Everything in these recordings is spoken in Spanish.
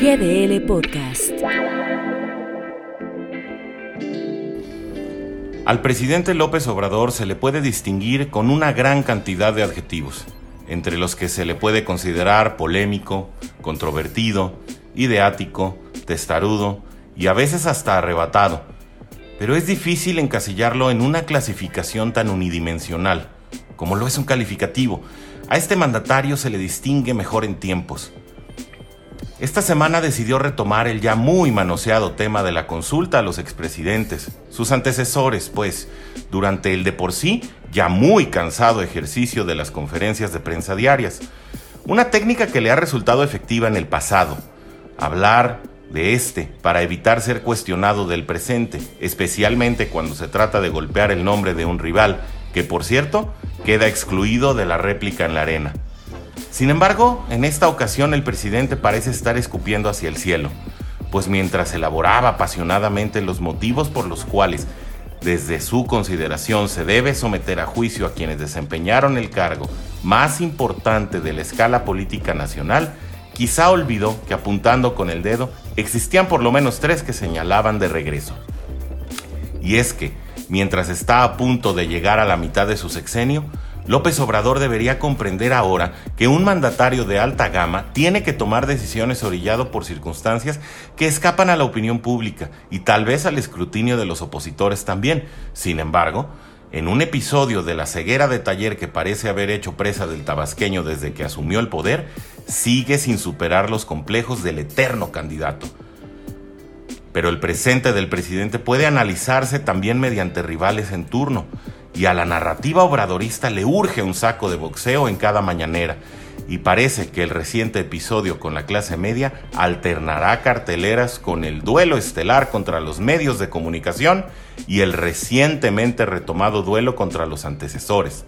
GDL Podcast. Al presidente López Obrador se le puede distinguir con una gran cantidad de adjetivos, entre los que se le puede considerar polémico, controvertido, ideático, testarudo y a veces hasta arrebatado. Pero es difícil encasillarlo en una clasificación tan unidimensional, como lo es un calificativo. A este mandatario se le distingue mejor en tiempos. Esta semana decidió retomar el ya muy manoseado tema de la consulta a los expresidentes, sus antecesores, pues, durante el de por sí ya muy cansado ejercicio de las conferencias de prensa diarias. Una técnica que le ha resultado efectiva en el pasado. Hablar de este para evitar ser cuestionado del presente, especialmente cuando se trata de golpear el nombre de un rival, que por cierto queda excluido de la réplica en la arena. Sin embargo, en esta ocasión el presidente parece estar escupiendo hacia el cielo, pues mientras elaboraba apasionadamente los motivos por los cuales desde su consideración se debe someter a juicio a quienes desempeñaron el cargo más importante de la escala política nacional, quizá olvidó que apuntando con el dedo existían por lo menos tres que señalaban de regreso. Y es que, mientras está a punto de llegar a la mitad de su sexenio, López Obrador debería comprender ahora que un mandatario de alta gama tiene que tomar decisiones orillado por circunstancias que escapan a la opinión pública y tal vez al escrutinio de los opositores también. Sin embargo, en un episodio de la ceguera de taller que parece haber hecho presa del tabasqueño desde que asumió el poder, sigue sin superar los complejos del eterno candidato. Pero el presente del presidente puede analizarse también mediante rivales en turno y a la narrativa obradorista le urge un saco de boxeo en cada mañanera, y parece que el reciente episodio con la clase media alternará carteleras con el duelo estelar contra los medios de comunicación y el recientemente retomado duelo contra los antecesores.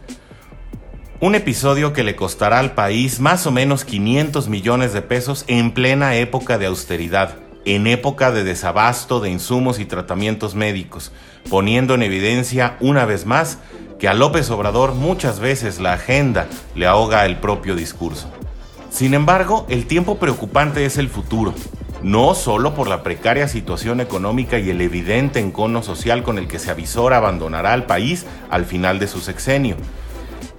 Un episodio que le costará al país más o menos 500 millones de pesos en plena época de austeridad, en época de desabasto de insumos y tratamientos médicos, poniendo en evidencia una vez más que a López Obrador muchas veces la agenda le ahoga el propio discurso. Sin embargo, el tiempo preocupante es el futuro, no solo por la precaria situación económica y el evidente encono social con el que se avisora abandonará al país al final de su sexenio,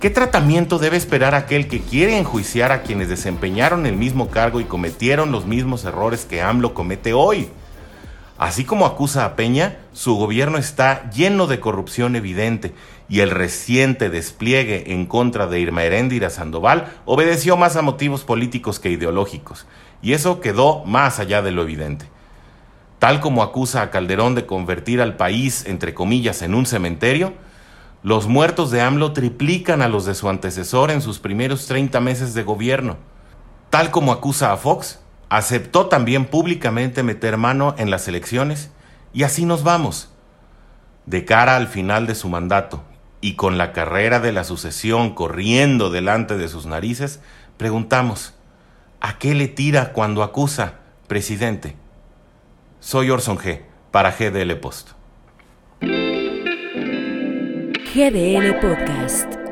¿Qué tratamiento debe esperar aquel que quiere enjuiciar a quienes desempeñaron el mismo cargo y cometieron los mismos errores que AMLO comete hoy? Así como acusa a Peña, su gobierno está lleno de corrupción evidente y el reciente despliegue en contra de Irma Heréndira Sandoval obedeció más a motivos políticos que ideológicos, y eso quedó más allá de lo evidente. Tal como acusa a Calderón de convertir al país, entre comillas, en un cementerio, los muertos de AMLO triplican a los de su antecesor en sus primeros 30 meses de gobierno. Tal como acusa a Fox, aceptó también públicamente meter mano en las elecciones y así nos vamos. De cara al final de su mandato y con la carrera de la sucesión corriendo delante de sus narices, preguntamos, ¿a qué le tira cuando acusa, presidente? Soy Orson G. para GDL Post. GDL Podcast.